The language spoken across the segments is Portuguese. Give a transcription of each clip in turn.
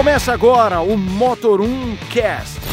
Começa agora o Motor 1 Cast.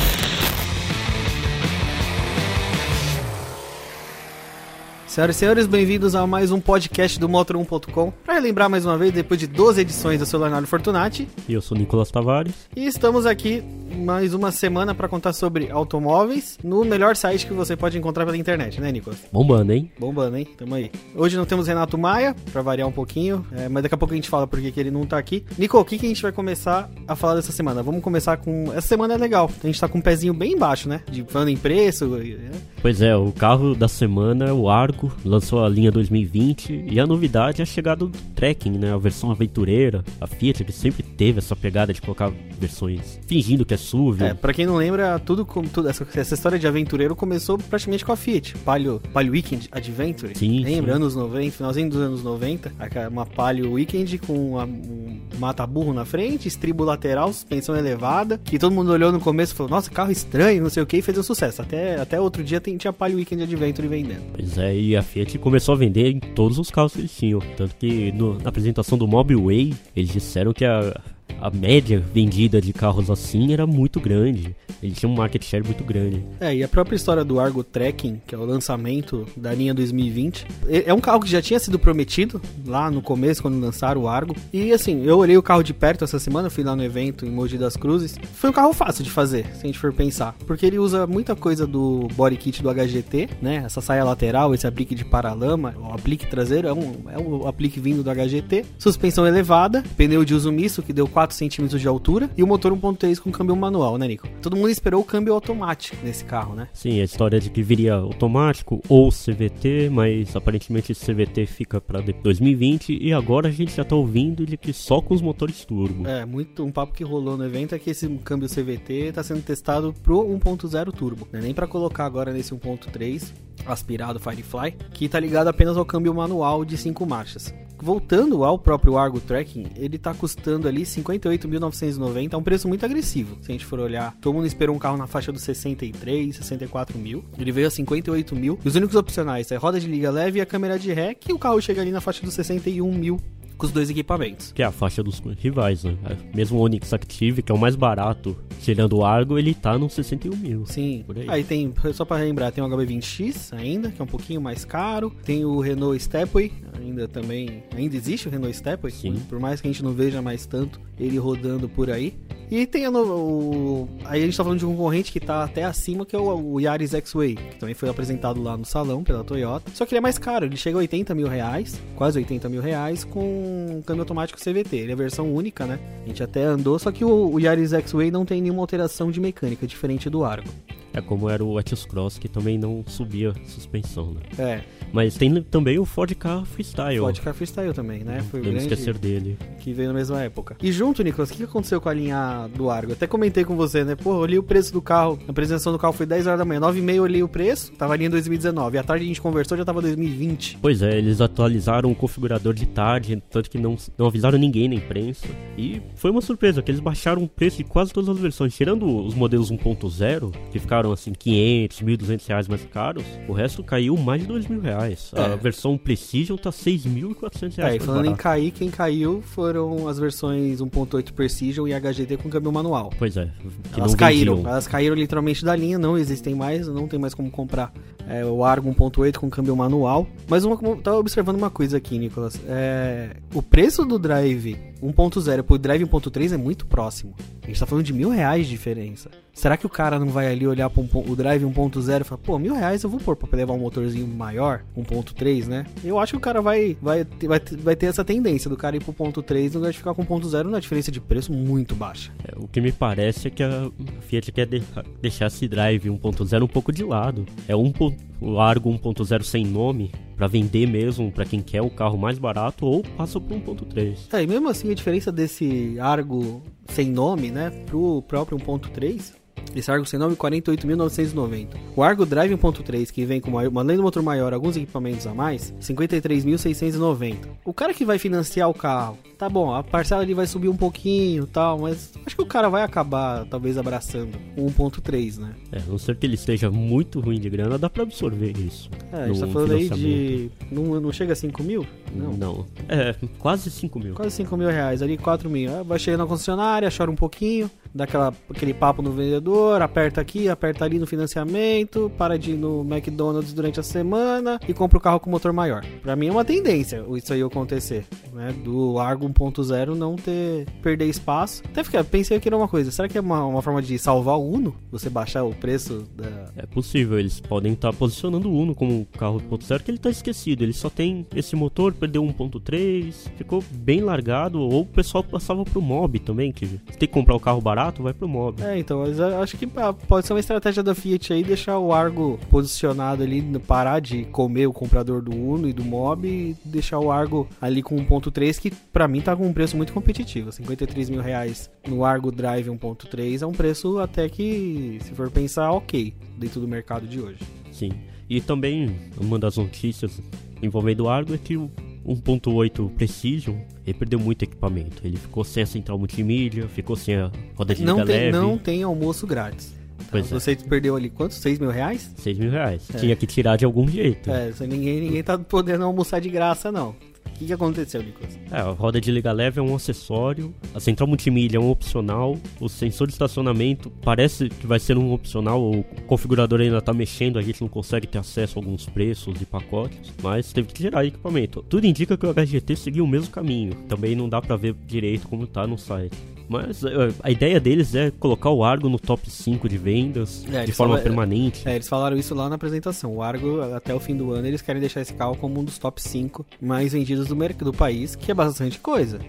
Senhoras e senhores, bem-vindos a mais um podcast do Motor1.com. Para relembrar mais uma vez, depois de 12 edições, eu sou Leonardo Fortunati. E eu sou Nicolas Tavares. E estamos aqui mais uma semana para contar sobre automóveis no melhor site que você pode encontrar pela internet, né, Nicolas? Bombando, hein? Bombando, hein? Tamo aí. Hoje não temos Renato Maia, para variar um pouquinho, é, mas daqui a pouco a gente fala por que ele não tá aqui. Nico, o que, que a gente vai começar a falar dessa semana? Vamos começar com. Essa semana é legal. A gente tá com um pezinho bem baixo, né? De falando em preço. Né? Pois é, o carro da semana é o Argo, lançou a linha 2020 e a novidade é a chegada do Trekking, né? A versão aventureira. A Fiat que sempre teve essa pegada de colocar versões fingindo que é SUV. É, pra quem não lembra, tudo, tudo essa, essa, história de aventureiro começou praticamente com a Fiat. Palio, Palio Weekend Adventure. Sim, Lembra? sim. Anos 90, finalzinho dos anos 90. Uma Palio Weekend com uma, um mata-burro na frente, estribo lateral, suspensão elevada. Que todo mundo olhou no começo e falou, nossa, carro estranho, não sei o que, e fez um sucesso. Até, até outro dia tinha Palio Weekend Adventure vendendo. Pois é, e a Fiat começou a vender em todos os carros que eles tinham. Tanto que no, na apresentação do Mobile Way, eles disseram que a, a média vendida de carros assim era muito grande. Ele tinha um market share muito grande. É, e a própria história do Argo Trekking, que é o lançamento da linha 2020, é um carro que já tinha sido prometido lá no começo, quando lançaram o Argo. E assim, eu olhei o carro de perto essa semana, fui lá no evento em Mogi das Cruzes. Foi um carro fácil de fazer, se a gente for pensar. Porque ele usa muita coisa do body kit do HGT, né? Essa saia lateral, esse aplique de paralama, o aplique traseiro é um, é um aplique vindo do HGT. Suspensão elevada, pneu de uso misto que deu 4 centímetros de altura e o motor 1.3 com câmbio manual, né, Nico? Todo mundo esperou o câmbio automático nesse carro, né? Sim, a história de que viria automático ou CVT, mas aparentemente esse CVT fica para 2020 e agora a gente já tá ouvindo de que só com os motores turbo. É, muito um papo que rolou no evento é que esse câmbio CVT tá sendo testado pro 1.0 turbo, né? Nem para colocar agora nesse 1.3 aspirado Firefly, que tá ligado apenas ao câmbio manual de 5 marchas. Voltando ao próprio Argo Tracking, ele tá custando ali 58.990, é um preço muito agressivo. Se a gente for olhar, todo mundo esperou um carro na faixa dos 63, 64 mil. Ele veio a 58 mil. E os únicos opcionais é roda de liga leve e a câmera de ré, que o carro chega ali na faixa dos 61 mil com os dois equipamentos. Que é a faixa dos rivais, né? Mesmo o Onix Active, que é o mais barato, tirando o Argo, ele tá nos 61 mil. Sim. Por aí. aí tem, só para lembrar, tem o HB20X ainda, que é um pouquinho mais caro. Tem o Renault Stepway, ainda também. Ainda existe o Renault Stepway? Sim. Por mais que a gente não veja mais tanto ele rodando por aí. E tem a no, o, aí a gente tá falando de um concorrente que tá até acima, que é o, o Yaris X-Way, que também foi apresentado lá no salão pela Toyota. Só que ele é mais caro, ele chega a 80 mil reais, quase 80 mil reais, com câmbio automático CVT. Ele é a versão única, né? A gente até andou, só que o, o Yaris X-Way não tem nenhuma alteração de mecânica, diferente do Argo. É como era o Etios Cross, que também não subia suspensão, né? É. Mas tem também o Ford Car Freestyle. Ford Car Freestyle também, né? Foi o grande esquecer dele. Que veio na mesma época. E junto, Nicolas, o que aconteceu com a linha do Argo? Até comentei com você, né? Pô, olhei o preço do carro. A apresentação do carro foi 10 horas da manhã. 9 e meia olhei o preço, tava ali em 2019. E à tarde a gente conversou, já tava 2020. Pois é, eles atualizaram o configurador de tarde, tanto que não, não avisaram ninguém na imprensa. E foi uma surpresa, que eles baixaram o preço de quase todas as versões. Tirando os modelos 1.0, que ficaram assim, 500 500, 1.200 reais mais caros, o resto caiu mais de 2 mil reais. É. A versão Precision tá 6.400 reais. É, e falando em cair, quem caiu foram as versões 1.8 Precision e HGT com câmbio manual. Pois é. elas caíram, elas caíram literalmente da linha, não existem mais, não tem mais como comprar é, o Argo 1.8 com câmbio manual. Mas uma, tava observando uma coisa aqui, Nicolas. É, o preço do Drive 1.0 pro Drive 1.3 é muito próximo. A gente tá falando de mil reais de diferença. Será que o cara não vai ali olhar para um, o Drive 1.0 e falar, pô, mil reais eu vou pôr pra levar um motorzinho maior, 1.3, né? Eu acho que o cara vai, vai, vai, vai ter essa tendência do cara ir pro ponto 3 no lugar ficar com 1.0 na diferença de preço muito baixa. É, o que me parece é que a Fiat quer de, deixar esse Drive 1.0 um pouco de lado. É um o Argo 1.0 sem nome para vender mesmo para quem quer o carro mais barato ou passa pro 1.3. É, e mesmo assim a diferença desse Argo sem nome, né, pro próprio 1.3 Esse Argo sem nome, 48.990. O Argo Drive 1.3, que vem com uma, uma além do motor maior, alguns equipamentos a mais, 53.690. O cara que vai financiar o carro, tá bom, a parcela ali vai subir um pouquinho tal, mas acho que o cara vai acabar, talvez, abraçando o 1.3, né? É, não ser que ele esteja muito ruim de grana, dá pra absorver isso. É, a gente tá falando aí de. Não, não chega a 5 mil? Não. Não. É, quase 5 mil. Quase 5 mil reais, ali 4 mil. É, vai chegar na concessionária, chora um pouquinho, dá aquela, aquele papo no vendedor, aperta aqui, aperta ali no financiamento, para de ir no McDonald's durante a semana e compra o carro com motor maior. Pra mim é uma tendência isso aí acontecer, né? Do Argo 1.0 não ter perder espaço. Até fiquei, pensei que era uma coisa, será que é uma, uma forma de salvar o Uno? Você baixar o preço da... É possível, eles podem estar posicionando o Uno como carro 1.0 que ele tá esquecido, ele só tem esse motor, perdeu 1.3, ficou bem largado, ou o pessoal passava pro Mob também, que tem que comprar o carro barato, vai pro Mob. É, então, mas acho que ah, pode ser uma estratégia da Fiat aí, deixar o Argo posicionado ali, parar de comer o comprador do Uno e do Mob e deixar o Argo ali com 1.3, que pra mim tá com um preço muito competitivo. 53 mil reais no Argo Drive 1.3 é um preço até que, se for pensar, ok, dentro do mercado de hoje. Sim. E também, uma das notícias envolvendo o Argo é que o 1.8 Precision, ele perdeu muito equipamento. Ele ficou sem a central multimídia, ficou sem a roda de não tem, leve. Não tem almoço grátis. Pois então, é. Você perdeu ali quantos? 6 mil reais? 6 mil reais. É. Tinha que tirar de algum jeito. É, ninguém, ninguém tá podendo almoçar de graça, não. O que, que aconteceu, Nicolas? É, a roda de liga leve é um acessório, a central multimídia é um opcional, o sensor de estacionamento parece que vai ser um opcional, o configurador ainda tá mexendo, a gente não consegue ter acesso a alguns preços e pacotes, mas teve que tirar equipamento. Tudo indica que o HGT seguiu o mesmo caminho, também não dá pra ver direito como tá no site. Mas eh, a ideia deles é colocar o Argo no top 5 de vendas, É, de forma falam- permanente. É, eles falaram isso lá na apresentação. O Argo, até o fim do ano, eles querem deixar esse carro como um dos top 5 mais vendidos do, do país, que é bastante coisa.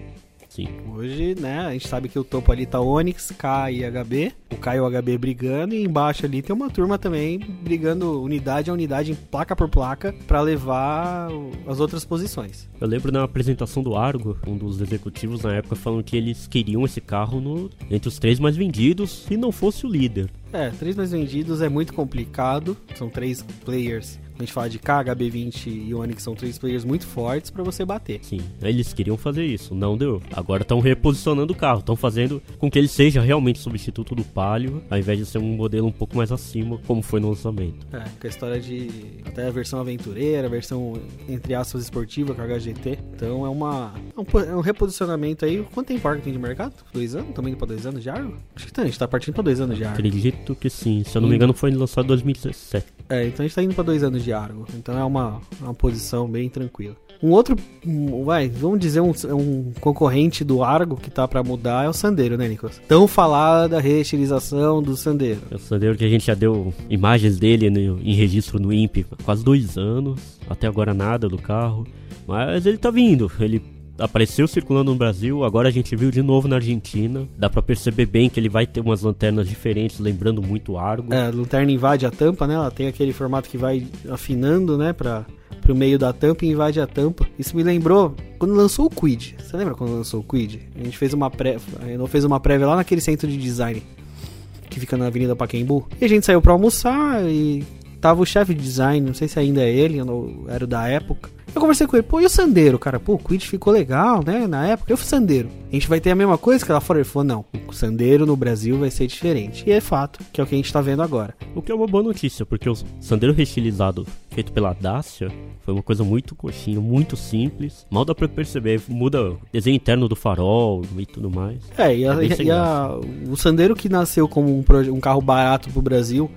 Sim. Hoje, né, a gente sabe que o topo ali tá Onix, K e HB. O K e o HB brigando, e embaixo ali tem uma turma também brigando unidade a unidade, placa por placa, pra levar as outras posições. Eu lembro na apresentação do Argo, um dos executivos na época falando que eles queriam esse carro no, entre os três mais vendidos, se não fosse o líder. É, três mais vendidos é muito complicado. São três players. A gente fala de K, HB20 e Onix são três players muito fortes pra você bater. Sim, eles queriam fazer isso, não deu. Agora estão reposicionando o carro, estão fazendo com que ele seja realmente substituto do Palio, ao invés de ser um modelo um pouco mais acima, como foi no lançamento. É, com a história de até a versão aventureira, a versão entre aspas esportiva com a HGT. Então é uma é um, é um reposicionamento aí. Quanto tempo Argo tem de mercado? Dois anos? Também indo pra dois anos de Argo? Acho que tá, a gente tá partindo pra dois anos de Argo. Acredito que sim, se eu não me engano foi lançado em 2017. É, então a gente tá indo pra dois anos de Argo. Então é uma, uma posição bem tranquila. Um outro, vai, vamos dizer um, um concorrente do Argo que tá pra mudar é o Sandeiro, né, Nicolas? Tão falada reestilização do Sandeiro. É o Sandero que a gente já deu imagens dele no- em registro no INPE há quase dois anos, até agora nada do carro, mas ele tá vindo, ele apareceu circulando no Brasil, agora a gente viu de novo na Argentina, dá pra perceber bem que ele vai ter umas lanternas diferentes, lembrando muito Argo. É, a lanterna invade a tampa, né? Ela tem aquele formato que vai afinando, né? Pra, pro meio da tampa e invade a tampa. Isso me lembrou quando lançou o Quid. Você lembra quando lançou o Quid? A gente fez uma pré, Renault fez uma prévia lá naquele centro de design que fica na Avenida Pacaembu. E a gente saiu pra almoçar e tava o chefe de design, não sei se ainda é ele, não- era o da época. Eu conversei com ele, pô, e o Sandeiro, cara? Pô, o Quid ficou legal, né? Na época, eu fui Sandeiro. A gente vai ter a mesma coisa que lá fora? Ele falou, não, o Sandeiro no Brasil vai ser diferente. E é fato, que é o que a gente tá vendo agora. O que é uma boa notícia, porque o Sandero reestilizado feito pela Dacia foi uma coisa muito coxinha, muito simples. Mal dá pra perceber, muda o desenho interno do farol e tudo mais. É, e, a- É e a- o Sandero que nasceu como um, um carro barato pro Brasil,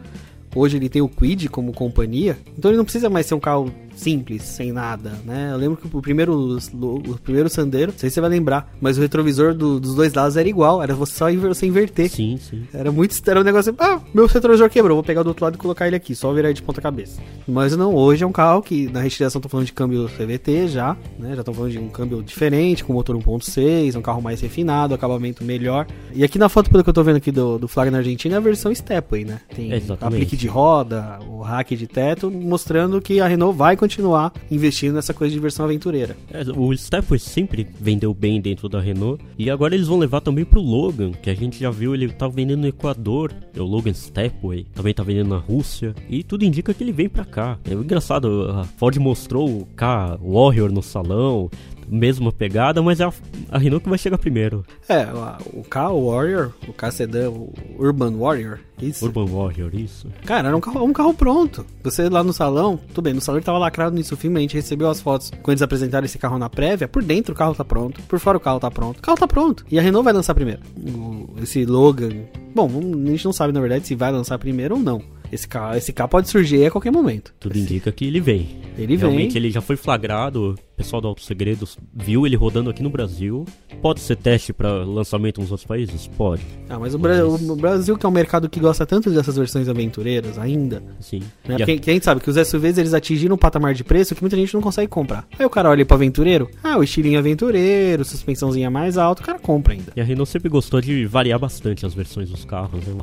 hoje ele tem o Quid como companhia, então ele não precisa mais ser um carro simples, sem nada, né? Eu lembro que o primeiro, o primeiro Sandero, não sei se você vai lembrar, mas o retrovisor do- dos dois lados era igual, era você só inver- você inverter. Sim, sim. Era muito. Era um negócio. Ah, meu retrovisor quebrou, vou pegar do outro lado e colocar ele aqui, só virar ele de ponta cabeça. Mas não, hoje é um carro que na reestilização estão falando de câmbio CVT já, né? Já estão falando de um câmbio diferente, com motor 1.6, um carro mais refinado, acabamento melhor. E aqui na foto, pelo que eu tô vendo aqui do, do flag na Argentina, é a versão Stepway, né? Tem Exatamente. aplique de roda, o hack de teto, mostrando que a Renault vai continuar investindo nessa coisa de versão aventureira. É, o Stepway sempre vendeu bem dentro da Renault e agora eles vão levar também pro Logan, que a gente já viu ele tá vendendo no Equador, é o Logan Stepway, também tá vendendo na Rússia e tudo indica que ele vem pra cá. É engraçado, a Ford mostrou o K Warrior no salão, mesma pegada, mas é a, a Renault que vai chegar primeiro. É, o K Warrior, o K Sedan, o Urban Warrior, isso. Urban Warrior, isso. Cara, era um carro, um carro pronto. Você lá no salão, tudo bem, no salão ele tava lacrado nisso filme, a gente recebeu as fotos quando eles apresentaram esse carro na prévia. Por dentro o carro tá pronto, por fora o carro tá pronto. O carro tá pronto. E a Renault vai lançar primeiro. O, esse Logan. Bom, a gente não sabe na verdade se vai lançar primeiro ou não. Esse carro, esse carro pode surgir a qualquer momento. Tudo indica que ele vem. Ele Realmente vem. ele já foi flagrado, pessoal do Auto Segredos viu ele rodando aqui no Brasil. Pode ser teste para lançamento nos outros países? Pode. Ah, mas o, Bra o, Brasil, que é um mercado que gosta tanto dessas versões aventureiras ainda, Sim. né? A- porque a gente sabe que os SUVs eles atingiram um patamar de preço que muita gente não consegue comprar. Aí o cara olha pro aventureiro, ah, o estilinho aventureiro, suspensãozinha mais alta, o cara compra ainda. E a Renault sempre gostou de variar bastante as versões dos carros, né?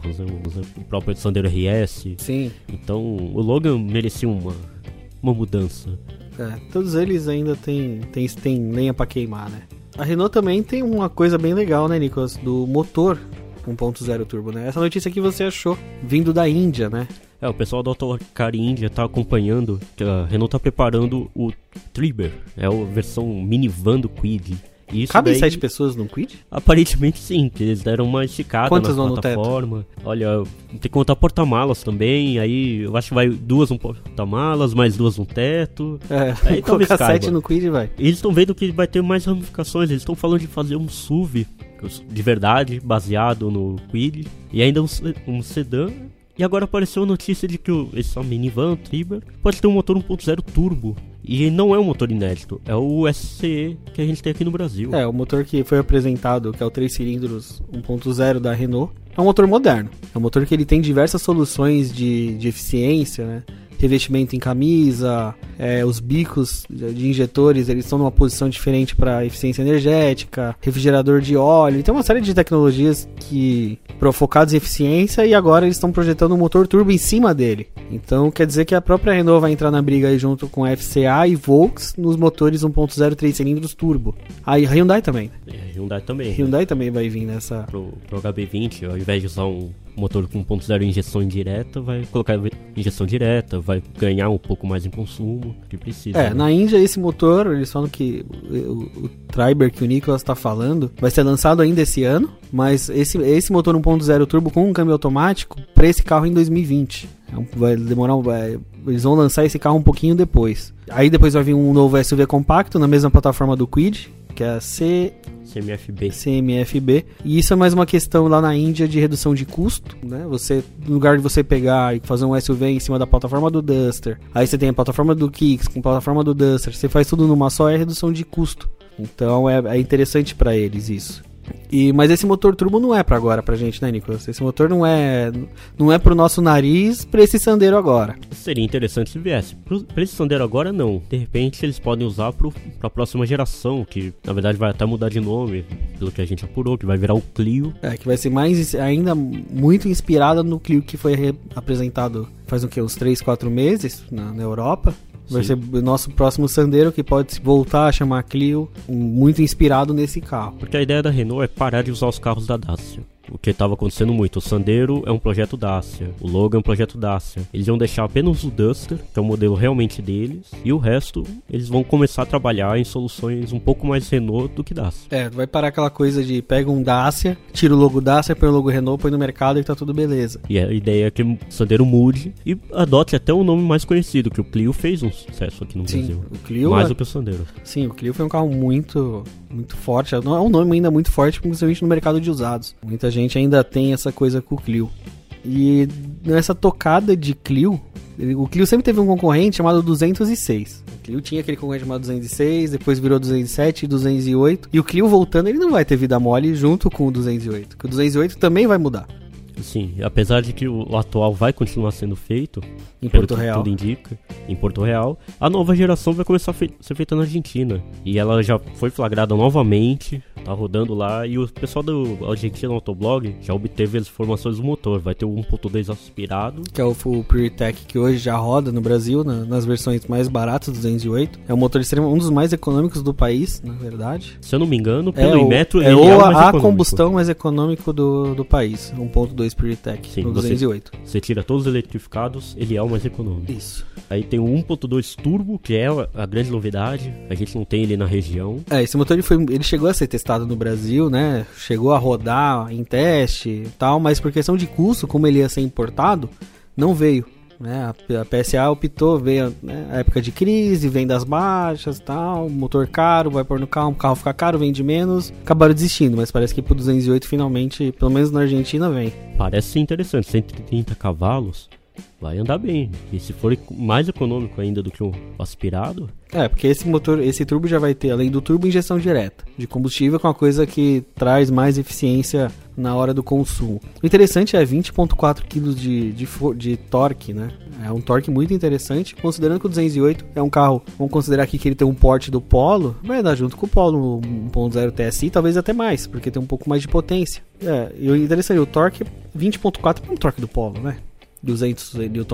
O próprio Sandero RS. Sim. Então o Logan merecia uma, uma mudança. É, todos eles ainda tem, tem, tem lenha pra queimar, né? A Renault também tem uma coisa bem legal, né, Nicolas? Do motor 1.0 turbo, né? Essa notícia que você achou vindo da Índia, né? É, o pessoal da Autocar India tá acompanhando, a Renault tá preparando o Triber, é a versão minivan do Quid. Isso Cabem daí, sete pessoas no Quid? Aparentemente sim, que eles deram uma esticada Quantas na plataforma. Olha, tem que contar porta-malas também, aí eu acho que vai duas no porta-malas, mais duas no teto. É, Aí talvez colocar caiba. sete no Quid vai. Eles estão vendo que vai ter mais ramificações, eles estão falando de fazer um SUV de verdade, baseado no Quid, e ainda um, um sedã. E agora apareceu a notícia de que o, esse minivan, o Triber, pode ter um motor 1.0 turbo. E não é um motor inédito, é o SCE que a gente tem aqui no Brasil. É, o motor que foi apresentado, que é o 3 cilindros 1.0 da Renault, é um motor moderno. É um motor que ele tem diversas soluções de, de eficiência, né? Revestimento em camisa, é, os bicos de injetores eles estão numa posição diferente para eficiência energética, refrigerador de óleo, tem uma série de tecnologias que focadas em eficiência e agora eles estão projetando um motor turbo em cima dele. Então quer dizer que a própria Renault vai entrar na briga aí junto com a FCA e Volks nos motores 1.0 3 cilindros turbo. Aí a Hyundai também. A Hyundai também. Hyundai também vai vir nessa. Pro, pro HB20, ao invés de usar um motor com 1.0 injeção indireta, vai colocar injeção direta, vai ganhar um pouco mais em consumo, que precisa. É, né? na Índia esse motor, eles falam que o, o, Triber que o Nicolas tá falando vai ser lançado ainda esse ano, mas esse, esse motor 1.0 turbo com um câmbio automático para esse carro em 2020. É Vai demorar, um- vai, eles vão lançar esse carro um pouquinho depois. Aí depois vai vir um novo SUV compacto na mesma plataforma do Quid, que é a C, CMFB. CMFB. E isso é mais uma questão lá na Índia de redução de custo, né? Você, no lugar de você pegar e fazer um SUV em cima da plataforma do Duster, aí você tem a plataforma do Kicks com a plataforma do Duster, você faz tudo numa só, é redução de custo. Então é, é interessante pra eles isso. E, mas esse motor turbo não é pra agora pra gente, né, Nicolas? Esse motor não é não é pro nosso nariz pra esse Sandero agora. Seria interessante se viesse. Pro- Pra esse Sandero agora, não. De repente, eles podem usar pro, pra próxima geração, que na verdade vai até mudar de nome, pelo que a gente apurou, que vai virar o Clio. É, que vai ser mais ainda muito inspirada no Clio que foi re- apresentado faz o que, uns 3, 4 meses na, na Europa. Vai Sim. ser o nosso próximo Sandero que pode voltar a chamar Clio, muito inspirado nesse carro. Porque a ideia da Renault é parar de usar os carros da Dacia. O que estava acontecendo muito. O Sandero é um projeto Dacia. O Logan é um projeto Dacia. Eles iam deixar apenas o Duster, que é o modelo realmente deles. E o resto, eles vão começar a trabalhar em soluções um pouco mais Renault do que Dacia. É, vai parar aquela coisa de pega um Dacia, tira o logo Dacia, põe o logo Renault, põe no mercado e tá tudo beleza. E a ideia é que o Sandero mude e adote até um nome mais conhecido, que o Clio fez um sucesso aqui no Sim, Brasil. o Clio, mais é- do que o Sandero. sim, o Clio foi um carro muito muito forte, não é um nome ainda muito forte, principalmente no mercado de usados. Muita gente ainda tem essa coisa com o Clio. E nessa tocada de Clio, o Clio sempre teve um concorrente chamado 206. O Clio tinha aquele concorrente chamado 206, depois virou 207 e 208. E o Clio voltando, ele não vai ter vida mole junto com o 208, que o 208 também vai mudar. Sim, apesar de que o, o atual vai continuar sendo feito, Em Porto Real. tudo indica, em Porto Real, a nova geração vai começar a fe- ser feita na Argentina. E ela já foi flagrada novamente, tá rodando lá, e o pessoal do Argentina Autoblog já obteve as informações do motor. Vai ter o 1.2 aspirado, Que é o, o PureTech que hoje já roda no Brasil, na- nas versões mais baratas, 208. É um motor extremo, um dos mais econômicos do país, na verdade. se eu não me engano, É, pelo o, Inmetro, é ele o é o mais a econômico. combustão mais econômico do, do país. 1.2 PureTech Sim, no você- 208. Você tira todos os eletrificados, ele é o mais econômico. Isso. Aí tem o 1.2 turbo, que é a- a grande novidade. A gente não tem ele na região. É, esse motor ele, foi, ele chegou a ser testado no Brasil, né? Chegou a rodar em teste e tal, mas por questão de custo, como ele ia ser importado, não veio. Né? A, a PSA optou, veio né, a época de crise, vendas baixas tal, motor caro, vai pôr no carro, o carro fica caro, vende menos. Acabaram desistindo, mas parece que pro 208 finalmente, pelo menos na Argentina, vem. Parece interessante, 130 cavalos. Vai andar bem. E se for mais econômico ainda do que o aspirado, É, porque esse motor, esse turbo já vai ter, além do turbo, injeção direta de combustível, com uma coisa que traz mais eficiência na hora do consumo. O interessante é 20,4 kg de, de, de torque, né? É um torque muito interessante, considerando que o 208 é um carro, vamos considerar aqui que ele tem um porte do Polo, vai andar junto com o Polo 1.0 TSI, talvez até mais, porque tem um pouco mais de potência. É, e o interessante, o torque 20.4 é um torque do Polo, né? 200 Nm.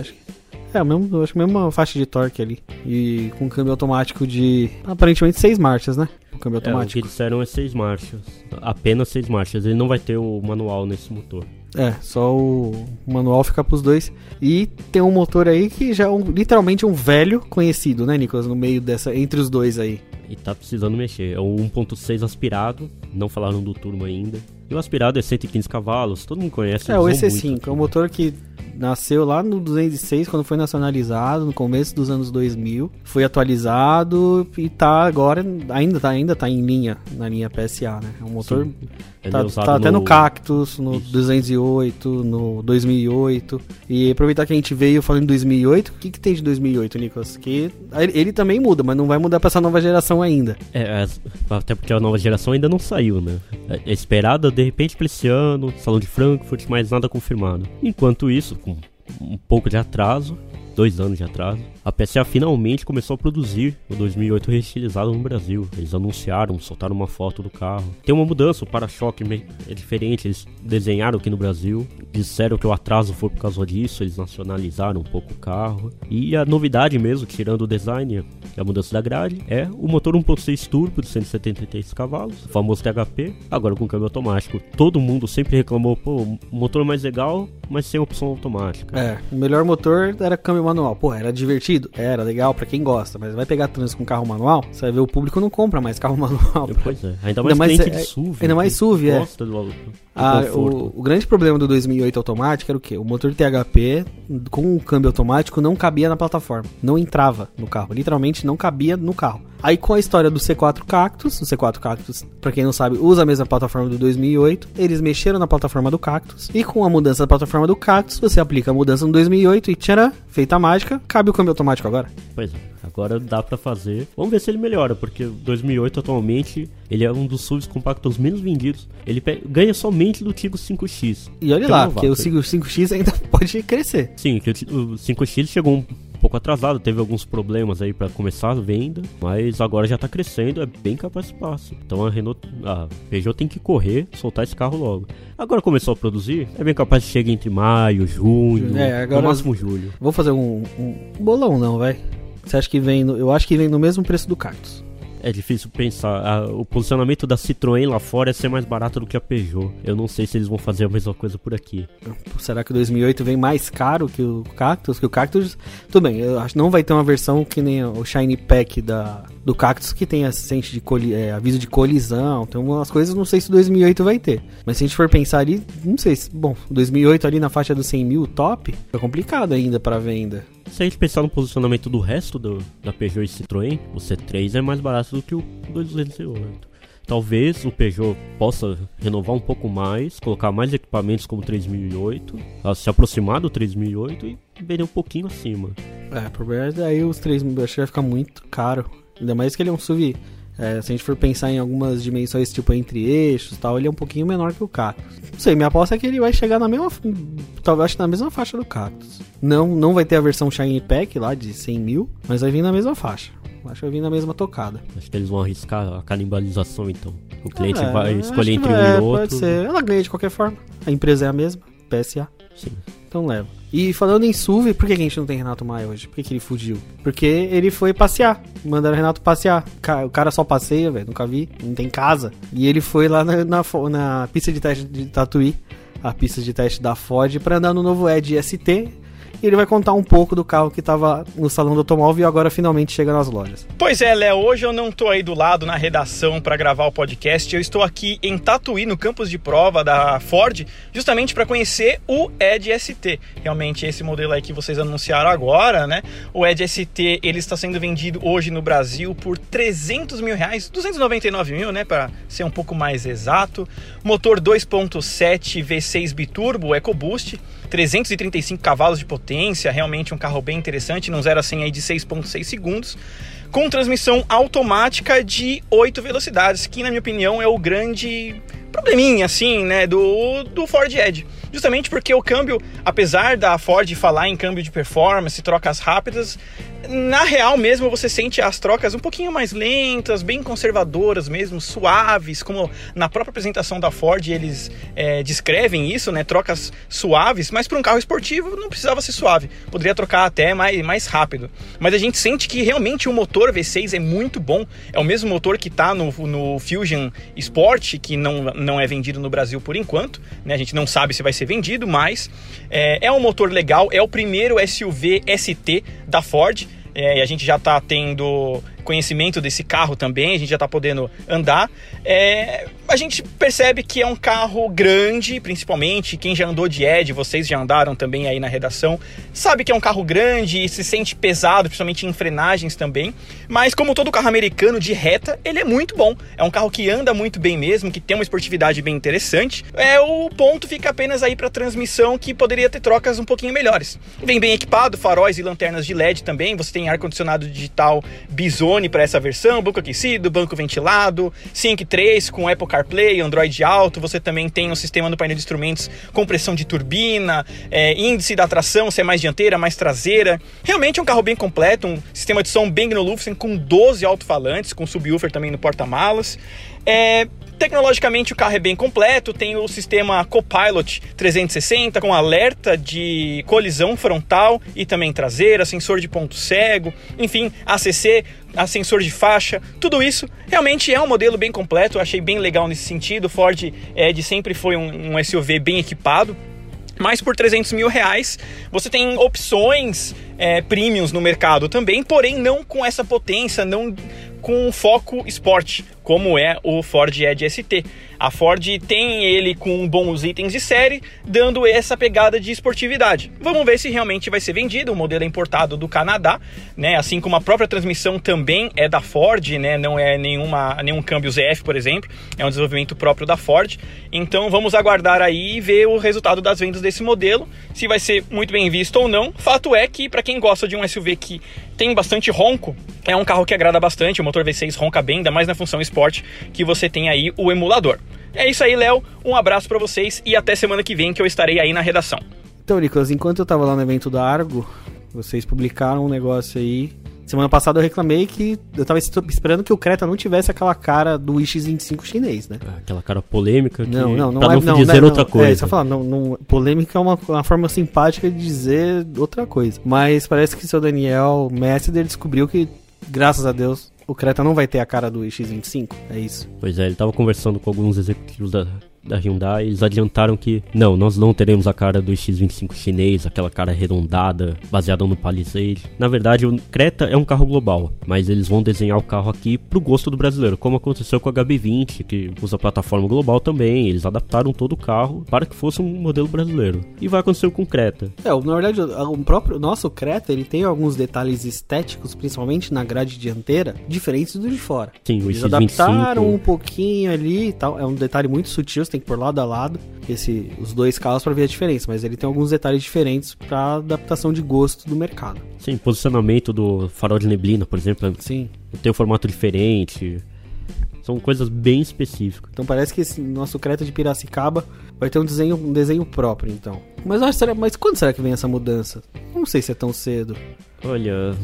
Acho que é, o mesmo, acho que a mesma faixa de torque ali. E com câmbio automático de aparentemente 6 marchas, né? O câmbio é, o que automático. disseram é 6 marchas. Apenas 6 marchas. Ele não vai ter o manual nesse motor. É, só o manual fica pros dois. E tem um motor aí que já é um, literalmente um velho conhecido, né, Nicolas? No meio dessa. Entre os dois aí. E tá precisando mexer. É o 1.6 aspirado. Não falaram do turbo ainda. E o aspirado é 115 cavalos. Todo mundo conhece. É, o usou EC5, muito é um motor que nasceu lá no 206, quando foi nacionalizado, no começo dos anos 2000. Foi atualizado e tá agora, ainda tá, ainda tá em linha, na linha PSA, né? É um motor Sim. Tá, é tá até no no Cactus, no Isso. 208, no 2008. E aproveitar que a gente veio falando em 2008, o que, que tem de 2008, Nicolas? Que ele, também muda, mas não vai mudar pra essa nova geração ainda. É, as- até porque a nova geração ainda não saiu, né? É, é esperada de repente pra esse ano, Salão de Frankfurt, mas nada confirmado. Enquanto isso, um pouco de atraso, dois anos de atraso, a PSA finalmente começou a produzir o 2008 reestilizado no Brasil. Eles anunciaram, soltaram uma foto do carro. Tem uma mudança, o para-choque é diferente, eles desenharam aqui no Brasil, disseram que o atraso foi por causa disso, eles nacionalizaram um pouco o carro. E a novidade mesmo, tirando o design, a mudança da grade, é o motor 1.6 turbo de 173 cavalos, o famoso THP, agora com câmbio automático. Todo mundo sempre reclamou, pô, motor mais legal, mas sem opção automática. É, o melhor motor era câmbio manual. Pô, era divertido? Era legal pra quem gosta, mas vai pegar trânsito com carro manual, você vai ver o público não compra mais carro manual. Pois é, ainda mais, mais- cliente é- de SUV. ainda mais que SUV, é. do, do Ah, o, o grande problema do 2008 automático era o quê? O motor THP com o câmbio automático não cabia na plataforma, não entrava no carro, literalmente não cabia no carro. Aí com a história do C4 Cactus, o C4 Cactus, pra quem não sabe, usa a mesma plataforma do 2008, eles mexeram na plataforma do Cactus e com a mudança da plataforma do Cactus, você aplica a mudança no 2008 e tcharam, feita a mágica, cabe o câmbio automático agora. Pois é, agora dá pra fazer. Vamos ver se ele melhora, porque o 2008 atualmente ele é um dos SUVs compactos menos vendidos. Ele ganha somente do Tigo 5X. E olha lá, porque o novato. 5, 5X ainda pode crescer. Sim, que o 5X chegou um pouco atrasado, teve alguns problemas aí pra começar a venda, mas agora já tá crescendo, é bem capaz de passe. Então a Renault, a Peugeot tem que correr, soltar esse carro logo. Agora começou a produzir, é bem capaz de chegar entre maio, junho, É, agora- no máximo julho. Vou fazer um, um bolão não, vai. Você acha que vem no, eu acho que vem no mesmo preço do Cactus. É difícil pensar. a- o posicionamento da Citroën lá fora é ser mais barato do que a Peugeot. Eu não sei se eles vão fazer a mesma coisa por aqui. Será que o 2008 vem mais caro que o Cactus? Que o Cactus, tudo bem, eu acho que não vai ter uma versão que nem o Shiny Pack da, do Cactus que tem assistente de coli, é, aviso de colisão, tem umas coisas, não sei se o 2008 vai ter. Mas se a gente for pensar ali, não sei se, bom, 2008 ali na faixa dos 100 mil, top, é complicado ainda para venda. Se a gente pensar no posicionamento do resto do, da Peugeot e Citroën, o C3 é mais barato do que o 208. Talvez o Peugeot possa renovar um pouco mais, colocar mais equipamentos como o 3008, a se aproximar do 3008 e vender um pouquinho acima. É, o problema é os 3 mil, acho que vai ficar muito caro. Ainda mais que ele é um SUV. É, se a gente for pensar em algumas dimensões, tipo entre eixos e tal, ele é um pouquinho menor que o Cactus. Não sei, minha aposta é que ele vai chegar na mesma. Talvez na mesma faixa do Cactus. Não, não vai ter a versão Shiny Pack lá de 100 mil, mas vai vir na mesma faixa. Acho que vai vir na mesma tocada. Acho que eles vão arriscar a canibalização então. O cliente É, vai escolher entre vai- um e Pode outro. ser. Ela ganha de qualquer forma. A empresa é a mesma, PSA. Sim. Então leva. E falando em SUV, por que a gente não tem Renato Maia hoje? Por que, que ele fugiu? Porque ele foi passear. Mandaram o Renato passear. O cara só passeia, velho. Nunca vi. Não tem casa. E ele foi lá na, na, na pista de teste de Tatuí, a pista de teste da Ford, pra andar no novo Edge ST. E ele vai contar um pouco do carro que tava no salão do automóvel e agora finalmente chega nas lojas. Pois é, Léo, hoje eu não tô aí do lado na redação para gravar o podcast. Eu estou aqui em Tatuí, no campus de prova da Ford, justamente para conhecer o Edge ST. Realmente esse modelo aí que vocês anunciaram agora, né? O Edge ST, ele está sendo vendido hoje no Brasil por 300 mil reais, 299 mil, né? Para ser um pouco mais exato. Motor 2.7 V6 biturbo EcoBoost. 335 cavalos de potência, realmente um carro bem interessante, num 0 a 100 aí de 6.6 segundos, com transmissão automática de 8 velocidades, que na minha opinião é o grande probleminha assim, né, do, do Ford Edge. Justamente porque o câmbio, apesar da Ford falar em câmbio de performance, trocas rápidas, na real mesmo você sente as trocas um pouquinho mais lentas, bem conservadoras mesmo, suaves, como na própria apresentação da Ford eles é, descrevem isso, né? Trocas suaves, mas para um carro esportivo não precisava ser suave, poderia trocar até mais, mais rápido. Mas a gente sente que realmente o motor V6 é muito bom, é o mesmo motor que está no, no Fusion Sport, que não, não é vendido no Brasil por enquanto, né? A gente não sabe se vai ser vendido, mas é, é um motor legal, é o primeiro SUV ST da Ford. É, e a gente já está tendo conhecimento desse carro também, a gente já está podendo andar. É, a gente percebe que é um carro grande, principalmente quem já andou de Ed, vocês já andaram também aí na redação, sabe que é um carro grande e se sente pesado, principalmente em frenagens também. Mas como todo carro americano de reta, ele é muito bom. É um carro que anda muito bem mesmo, que tem uma esportividade bem interessante. É o ponto fica apenas aí para transmissão que poderia ter trocas um pouquinho melhores. Vem bem equipado, faróis e lanternas de LED também. Você tem ar condicionado digital Para essa versão, banco aquecido, banco ventilado, Sync 3 com Apple CarPlay, Android Auto. Você também tem um sistema no painel de instrumentos com pressão de turbina, é, índice da tração, se é mais dianteira, mais traseira. Realmente é um carro bem completo, um sistema de som bem Gnolufsen com 12 alto-falantes, com subwoofer também no porta-malas. É, Tecnologicamente o carro é bem completo, tem o sistema Copilot 360 com alerta de colisão frontal e também traseira, sensor de ponto cego, enfim, ACC, sensor de faixa, tudo isso realmente é um modelo bem completo, achei bem legal nesse sentido. O Ford Edge sempre foi um, um SUV bem equipado. Mas por 300 mil reais você tem opções é, premiums no mercado também, porém não com essa potência, não com foco esporte, como é o Ford Edge ST. A Ford tem ele com bons itens de série, dando essa pegada de esportividade. Vamos ver se realmente vai ser vendido. O modelo é importado do Canadá, né? Assim como a própria transmissão também é da Ford, né? Não é nenhuma, nenhum câmbio ZF, por exemplo. É um desenvolvimento próprio da Ford. Então vamos aguardar aí e ver o resultado das vendas desse modelo, se vai ser muito bem visto ou não. Fato é que para quem gosta de um SUV que tem bastante ronco, é um carro que agrada bastante. O motor V6 ronca bem, ainda mais na função Sport, que você tem aí o emulador. É isso aí, Léo. Um abraço para vocês e até semana que vem que eu estarei aí na redação. Então, Nicolas, enquanto eu tava lá no evento da Argo, vocês publicaram um negócio aí. Semana passada eu reclamei que eu tava esperando que o Creta não tivesse aquela cara do X25 chinês, né? Aquela cara polêmica que Não, não, não pra é. não Não, dizer não, outra não, coisa. É, isso eu falar, não, não, polêmica é uma, uma forma simpática de dizer outra coisa. Mas parece que seu Daniel Messeder descobriu que, graças a Deus, o Creta não vai ter a cara do X25. É isso. Pois é, ele tava conversando com alguns executivos da, da Hyundai, eles adiantaram que não, nós não teremos a cara do X25 chinês, aquela cara arredondada, baseada no Palisade. Na verdade, o Creta é um carro global, mas eles vão desenhar o carro aqui pro gosto do brasileiro, como aconteceu com o HB20, que usa plataforma global também, eles adaptaram todo o carro para que fosse um modelo brasileiro. E vai acontecer com o Creta. É, na verdade, o próprio nosso Creta, ele tem alguns detalhes estéticos, principalmente na grade dianteira, diferentes do de fora. Sim, o Eles X25 adaptaram um pouquinho ali e tal. É um detalhe muito sutil, você tem que pôr lado a lado esse, os dois carros para ver a diferença. Mas ele tem alguns detalhes diferentes para adaptação de gosto do mercado. Sim, posicionamento do farol de neblina, por exemplo, Sim. tem um formato diferente. São coisas bem específicas. Então parece que esse nosso Creta de Piracicaba vai ter um desenho, um desenho próprio, então. Mas, acho, será- mas quando será que vem essa mudança? Não sei se é tão cedo. Olha,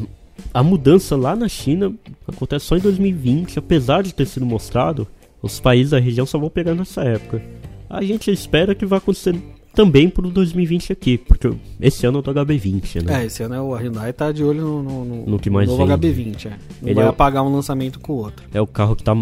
a mudança lá na China acontece só em 2020, apesar de ter sido mostrado, os países da região só vão pegar nessa época. A gente espera que vai acontecer também pro 2020 aqui, porque esse ano é do HB20, né? É, esse ano é o Hyundai tá de olho no, no, no- No que mais novo vende. HB20, é. Não Ele vai é o- apagar um lançamento com o outro. É o carro que tá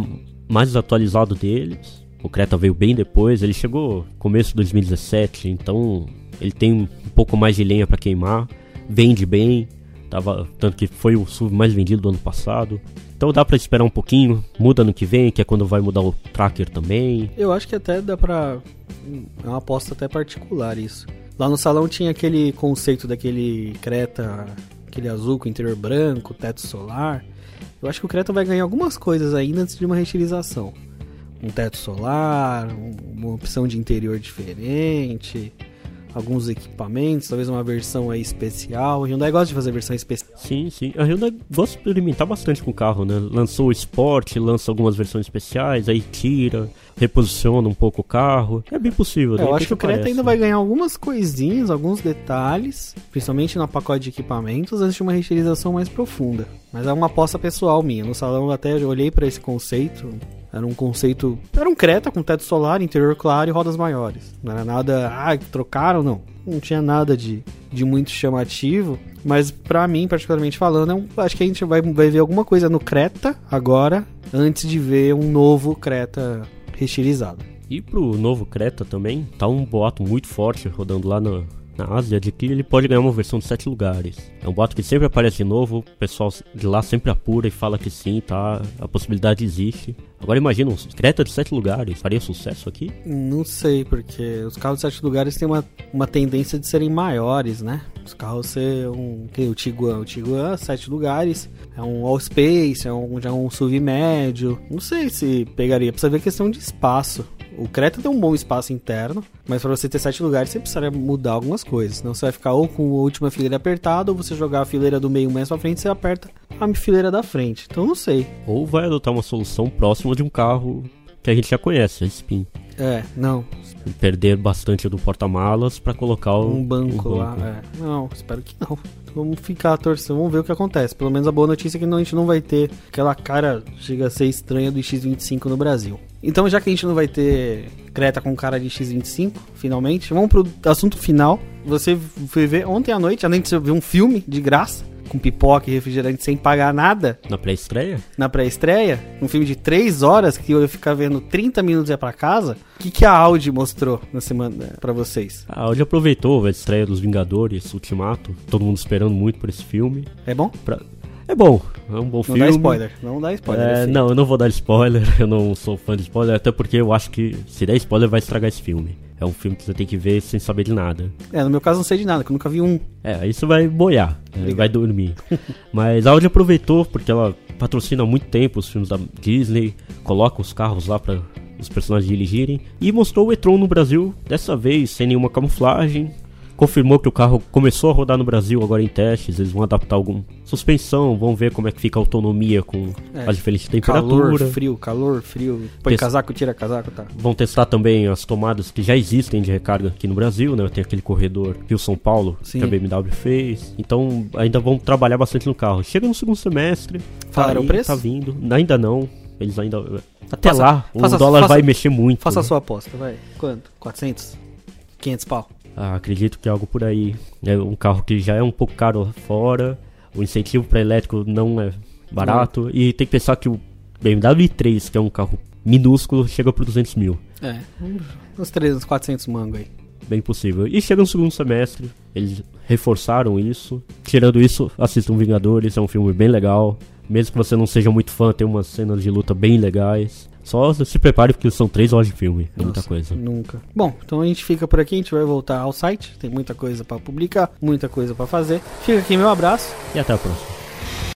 mais atualizado deles. O Creta veio bem depois, ele chegou começo de 2017, então ele tem um pouco mais de lenha para queimar, vende bem, tava tanto que foi o SUV mais vendido do ano passado. Então dá pra esperar um pouquinho, muda no que vem, que é quando vai mudar o tracker também. Eu acho que até dá pra. É uma aposta até particular isso. Lá no salão tinha aquele conceito daquele Creta, aquele azul com interior branco, teto solar. Eu acho que o Creta vai ganhar algumas coisas ainda antes de uma reutilização. Um teto solar, um- uma opção de interior diferente, alguns equipamentos, talvez uma versão aí especial. O Hyundai gosta de fazer versão especial. Sim, sim. A Hyundai gosta de experimentar bastante com o carro, né? Lançou o Sport, lança algumas versões especiais, aí tira, reposiciona um pouco o carro. É bem possível. de É, eu acho que o Creta ainda vai ganhar algumas coisinhas, alguns detalhes, principalmente no pacote de equipamentos, antes de uma reutilização mais profunda. Mas é uma aposta pessoal minha. No salão eu até olhei para esse conceito. Era um conceito. Era um Creta com teto solar, interior claro e rodas maiores. Não era nada. Ah, trocaram, não. Não tinha nada de, de muito chamativo. Mas pra mim, particularmente falando, é um- acho que a gente vai, vai ver alguma coisa no Creta agora, antes de ver um novo Creta reestilizado. E pro novo Creta também, tá um boato muito forte rodando lá na, na Ásia que ele pode ganhar uma versão de 7 lugares. É um boato que sempre aparece de novo, o pessoal de lá sempre apura e fala que sim, tá? A possibilidade existe. Agora imagina, um Creta de 7 lugares, faria sucesso aqui? Não sei, porque os carros de sete lugares têm uma, uma tendência de serem maiores, né? Os carros ser um. que O Tiguan, o Tiguan, sete lugares, é um all space, é um, já um SUV médio. Não sei se pegaria, precisa ver questão de espaço. O Creta tem um bom espaço interno, mas para você ter sete lugares você precisaria mudar algumas coisas. Senão você vai ficar ou com a última fileira apertada, ou você jogar a fileira do meio mais pra frente, você aperta a fileira da frente. Então não sei. Ou vai adotar uma solução próxima de um carro que a gente já conhece, a Spin. É, não. Perder bastante do porta-malas pra colocar o- Um banco lá. É. Não, espero que não. Vamos ficar torcendo, vamos ver o que acontece. Pelo menos a boa notícia é que não- a gente não vai ter aquela cara chega a ser estranha do X25 no Brasil. Então, já que a gente não vai ter Creta com cara de X25, finalmente, vamos pro assunto final. Você foi ver ontem à noite, além de você ver um filme de graça, com pipoca e refrigerante sem pagar nada, Na pré-estreia? na pré-estreia, um filme de 3 horas que eu ia ficar vendo 30 minutos e ia pra casa. O que, que a Audi mostrou na semana pra vocês? A Audi aproveitou a estreia dos Vingadores, Ultimato, todo mundo esperando muito por esse filme. É bom? Pra- É bom, é um bom Não filme. dá spoiler, não dá spoiler. É, sei. não, eu não vou dar spoiler, eu não sou fã de spoiler, até porque eu acho que se der spoiler vai estragar esse filme. É um filme que você tem que ver sem saber de nada. É, no meu caso não sei de nada, que eu nunca vi um. É, você vai boiar, é, vai dormir. Mas a Audi aproveitou porque ela patrocina há muito tempo os filmes da Disney, coloca os carros lá para os personagens dirigirem e mostrou o e-tron no Brasil, dessa vez sem nenhuma camuflagem. Confirmou que o carro começou a rodar no Brasil agora em testes, eles vão adaptar algum suspensão, vão ver como é que fica a autonomia com É, as diferentes Calor, temperaturas. frio, calor, frio. Põe Tes- casaco, tira casaco, tá. Vão testar também as tomadas que já existem de recarga aqui no Brasil, né? Tem aquele corredor Rio-São Paulo Sim. que a BMW fez. Então ainda vão trabalhar bastante no carro. Chega no segundo semestre. Falaram aí, o preço? Tá vindo. Ainda não. Eles ainda. Até Faça- lá, o faça- dólar faça- vai mexer muito. Faça a né? sua aposta, vai. Quanto? 400? 500 pau. Ah, acredito que é algo por aí. É um carro que já é um pouco caro fora. O incentivo para elétrico não é barato. E tem que pensar que o BMW i3, que é um carro minúsculo, chega por 200 mil. É, uns 300, 400 mango aí. bem possível. E chega no segundo semestre, eles reforçaram isso. Tirando isso, assistam Vingadores, é um filme bem legal. Mesmo que você não seja muito fã, tem umas cenas de luta bem legais. Só se prepare porque são três horas de filme, é muita Nossa, coisa. Nunca. Bom, então a gente fica por aqui, a gente vai voltar ao site. Tem muita coisa pra publicar, muita coisa pra fazer. Fica aqui meu abraço. E até a próxima.